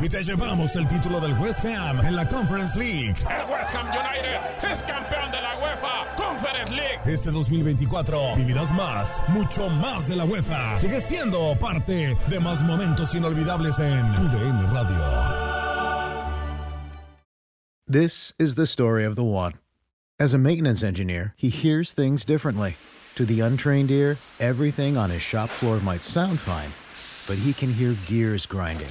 Y te llevamos el título del West Ham en la Conference League. El West Ham United es campeón de la UEFA Conference League. Este 2024 vivirás más, mucho más de la UEFA. Sigue siendo parte de más momentos inolvidables en tu DN Radio. This is the story of the one. As a maintenance engineer, he hears things differently. To the untrained ear, everything on his shop floor might sound fine, but he can hear gears grinding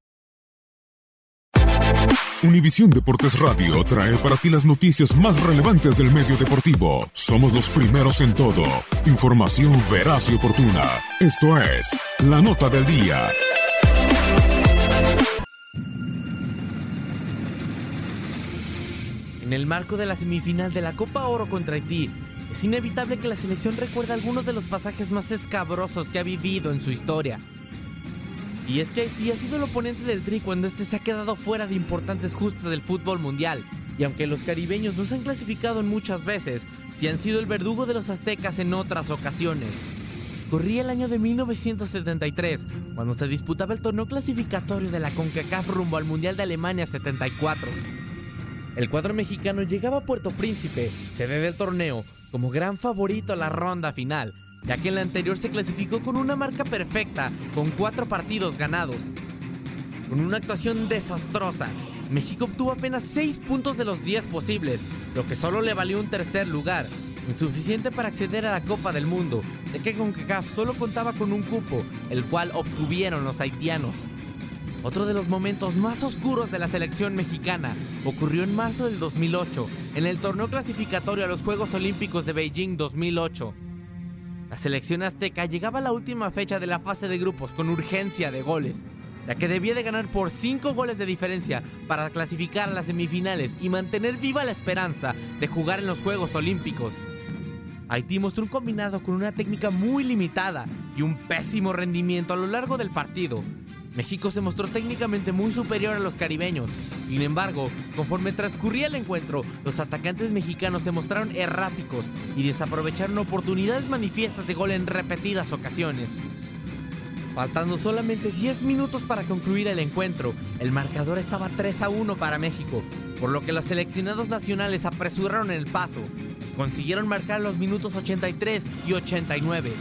Univisión Deportes Radio trae para ti las noticias más relevantes del medio deportivo. Somos los primeros en todo. Información veraz y oportuna. Esto es La Nota del Día. En el marco de la semifinal de la Copa Oro contra Haití, es inevitable que la selección recuerde algunos de los pasajes más escabrosos que ha vivido en su historia. Y es que Haití ha sido el oponente del Tri cuando este se ha quedado fuera de importantes justas del fútbol mundial. Y aunque los caribeños no se han clasificado en muchas veces, sí han sido el verdugo de los aztecas en otras ocasiones. Corría el año de 1973, cuando se disputaba el torneo clasificatorio de la CONCACAF rumbo al Mundial de Alemania 74. El cuadro mexicano llegaba a Puerto Príncipe, sede del torneo, como gran favorito a la ronda final, ya que en la anterior se clasificó con una marca perfecta, con cuatro partidos ganados. Con una actuación desastrosa, México obtuvo apenas 6 puntos de los 10 posibles, lo que solo le valió un tercer lugar, insuficiente para acceder a la Copa del Mundo, ya que CONCACAF solo contaba con un cupo, el cual obtuvieron los haitianos. Otro de los momentos más oscuros de la selección mexicana ocurrió en marzo del 2008, en el torneo clasificatorio a los Juegos Olímpicos de Beijing 2008. La selección azteca llegaba a la última fecha de la fase de grupos con urgencia de goles, ya que debía de ganar por 5 goles de diferencia para clasificar a las semifinales y mantener viva la esperanza de jugar en los Juegos Olímpicos. Haití mostró un combinado con una técnica muy limitada y un pésimo rendimiento a lo largo del partido. México se mostró técnicamente muy superior a los caribeños. Sin embargo, conforme transcurría el encuentro, los atacantes mexicanos se mostraron erráticos y desaprovecharon oportunidades manifiestas de gol en repetidas ocasiones. Faltando solamente 10 minutos para concluir el encuentro, el marcador estaba 3 a 1 para México, por lo que los seleccionados nacionales apresuraron el paso y consiguieron marcar los minutos 83 y 89.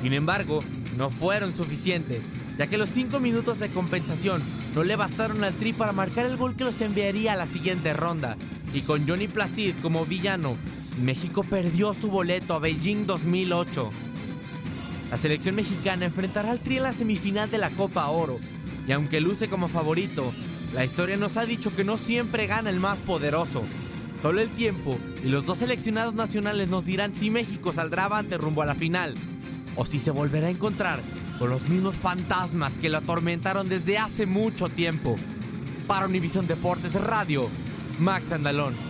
Sin embargo, no fueron suficientes, ya que los 5 minutos de compensación no le bastaron al Tri para marcar el gol que los enviaría a la siguiente ronda. Y con Johnny Placid como villano, México perdió su boleto a Beijing 2008. La selección mexicana enfrentará al Tri en la semifinal de la Copa Oro, y aunque luce como favorito, la historia nos ha dicho que no siempre gana el más poderoso. Solo el tiempo y los dos seleccionados nacionales nos dirán si México saldrá avante rumbo a la final, o si se volverá a encontrar con los mismos fantasmas que lo atormentaron desde hace mucho tiempo. Para Univisión Deportes Radio, Max Andalón.